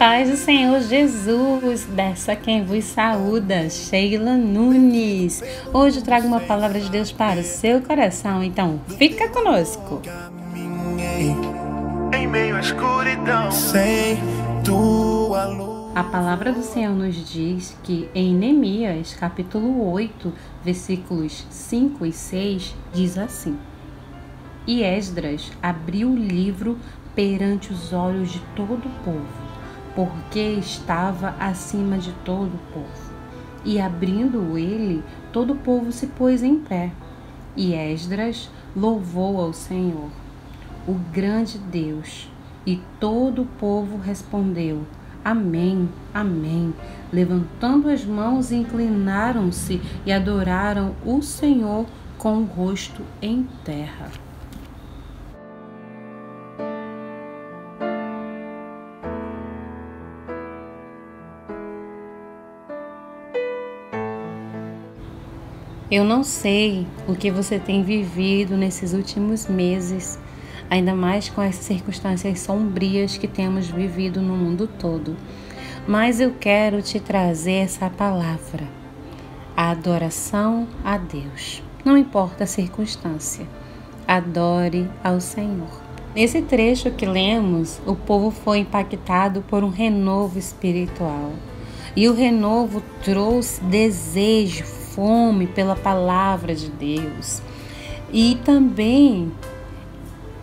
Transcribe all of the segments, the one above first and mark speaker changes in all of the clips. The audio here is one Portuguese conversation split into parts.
Speaker 1: paz do Senhor Jesus, dessa quem vos saúda, Sheila Nunes. Hoje eu trago uma palavra de Deus para o seu coração, então fica conosco. Em meio à escuridão, sem tua luz. A palavra do Senhor nos diz que em Neemias, capítulo 8, versículos 5 e 6, diz assim: E Esdras abriu o livro perante os olhos de todo o povo porque estava acima de todo o povo. E abrindo ele, todo o povo se pôs em pé. E Esdras louvou ao Senhor, o grande Deus. E todo o povo respondeu: Amém, Amém. Levantando as mãos, inclinaram-se e adoraram o Senhor com o rosto em terra. Eu não sei o que você tem vivido nesses últimos meses, ainda mais com as circunstâncias sombrias que temos vivido no mundo todo, mas eu quero te trazer essa palavra: a adoração a Deus. Não importa a circunstância, adore ao Senhor. Nesse trecho que lemos, o povo foi impactado por um renovo espiritual. E o renovo trouxe desejo, fome pela palavra de Deus e também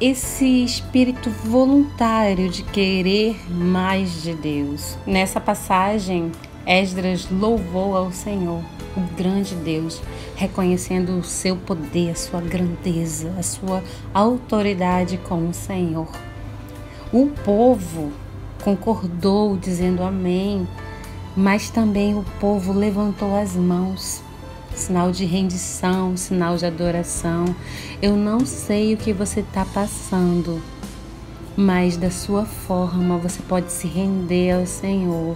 Speaker 1: esse espírito voluntário de querer mais de Deus. Nessa passagem, Esdras louvou ao Senhor, o grande Deus, reconhecendo o seu poder, a sua grandeza, a sua autoridade como Senhor. O povo concordou dizendo amém, mas também o povo levantou as mãos sinal de rendição, sinal de adoração. Eu não sei o que você está passando, mas da sua forma você pode se render ao Senhor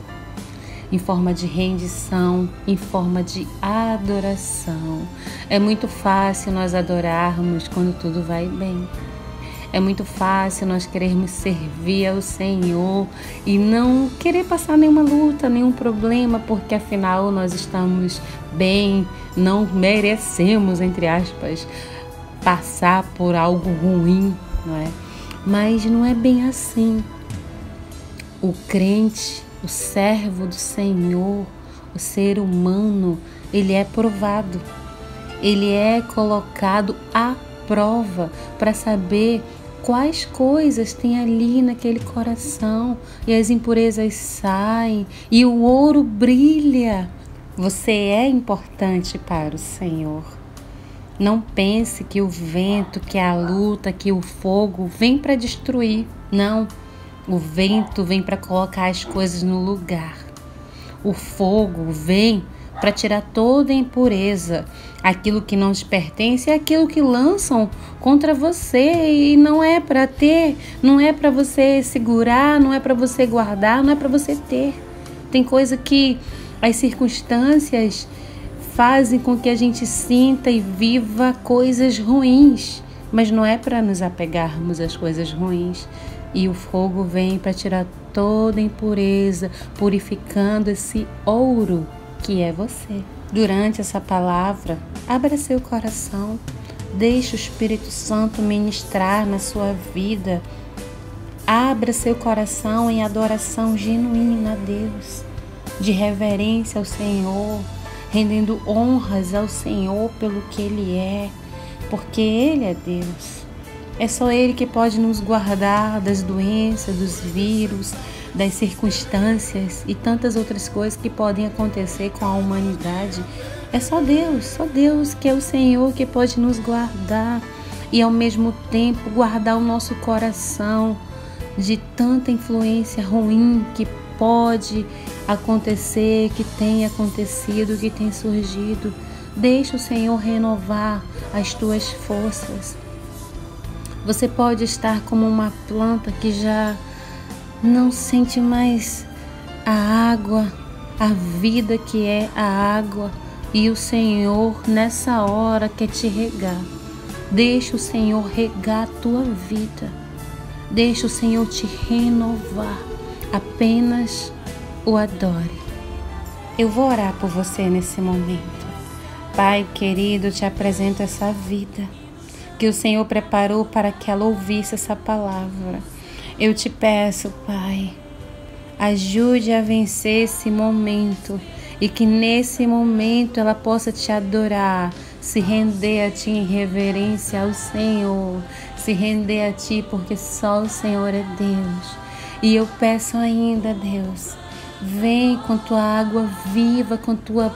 Speaker 1: em forma de rendição, em forma de adoração. É muito fácil nós adorarmos quando tudo vai bem. É muito fácil nós querermos servir ao Senhor e não querer passar nenhuma luta, nenhum problema, porque afinal nós estamos bem, não merecemos, entre aspas, passar por algo ruim, não é? Mas não é bem assim. O crente, o servo do Senhor, o ser humano, ele é provado. Ele é colocado à prova para saber quais coisas tem ali naquele coração e as impurezas saem e o ouro brilha. Você é importante para o Senhor. Não pense que o vento, que a luta, que o fogo vem para destruir. Não. O vento vem para colocar as coisas no lugar. O fogo vem para tirar toda a impureza. Aquilo que não te pertence é aquilo que lançam contra você e não é para ter, não é para você segurar, não é para você guardar, não é para você ter. Tem coisa que as circunstâncias fazem com que a gente sinta e viva coisas ruins, mas não é para nos apegarmos às coisas ruins. E o fogo vem para tirar toda impureza, purificando esse ouro que é você. Durante essa palavra, abra seu coração, deixe o Espírito Santo ministrar na sua vida. Abra seu coração em adoração genuína a Deus, de reverência ao Senhor, rendendo honras ao Senhor pelo que Ele é, porque Ele é Deus. É só Ele que pode nos guardar das doenças, dos vírus, das circunstâncias e tantas outras coisas que podem acontecer com a humanidade. É só Deus, só Deus que é o Senhor que pode nos guardar e ao mesmo tempo guardar o nosso coração de tanta influência ruim que pode acontecer, que tem acontecido, que tem surgido. Deixa o Senhor renovar as tuas forças. Você pode estar como uma planta que já não sente mais a água, a vida que é a água, e o Senhor nessa hora quer te regar. Deixa o Senhor regar a tua vida. Deixa o Senhor te renovar. apenas o adore. Eu vou orar por você nesse momento. Pai querido, te apresento essa vida que o Senhor preparou para que ela ouvisse essa palavra. Eu te peço, Pai, ajude a vencer esse momento e que nesse momento ela possa te adorar, se render a ti em reverência ao Senhor, se render a ti porque só o Senhor é Deus. E eu peço ainda, Deus, vem com tua água viva, com tua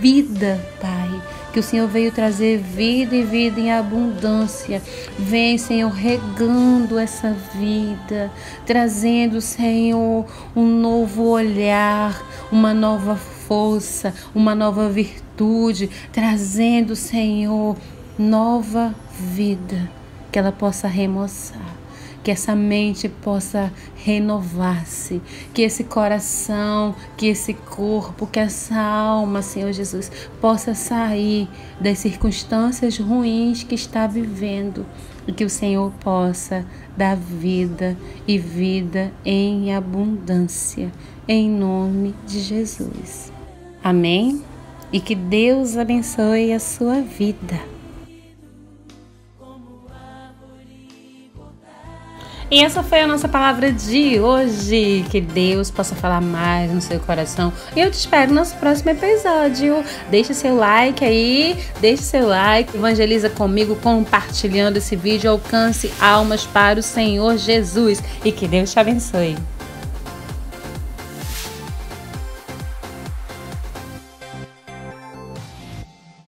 Speaker 1: vida, Pai que o Senhor veio trazer vida e vida em abundância. Vem, Senhor, regando essa vida, trazendo, Senhor, um novo olhar, uma nova força, uma nova virtude, trazendo, Senhor, nova vida, que ela possa remoçar que essa mente possa renovar-se, que esse coração, que esse corpo, que essa alma, Senhor Jesus, possa sair das circunstâncias ruins que está vivendo e que o Senhor possa dar vida e vida em abundância, em nome de Jesus. Amém? E que Deus abençoe a sua vida. E essa foi a nossa palavra de hoje. Que Deus possa falar mais no seu coração. E eu te espero no nosso próximo episódio. Deixa seu like aí, deixa seu like, evangeliza comigo compartilhando esse vídeo. Alcance almas para o Senhor Jesus. E que Deus te abençoe.